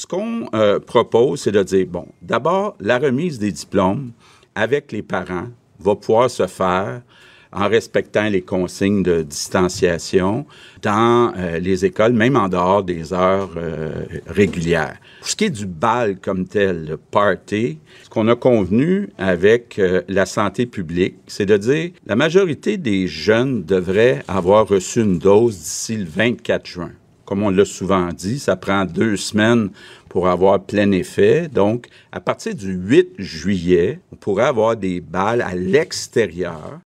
Ce qu'on euh, propose, c'est de dire, bon, d'abord, la remise des diplômes avec les parents va pouvoir se faire en respectant les consignes de distanciation dans euh, les écoles, même en dehors des heures euh, régulières. Pour ce qui est du bal comme tel, le party, ce qu'on a convenu avec la santé publique, c'est de dire la majorité des jeunes devraient avoir reçu une dose d'ici le 24 juin comme on l'a souvent dit, ça prend deux semaines pour avoir plein effet. Donc, à partir du 8 juillet, on pourrait avoir des balles à l'extérieur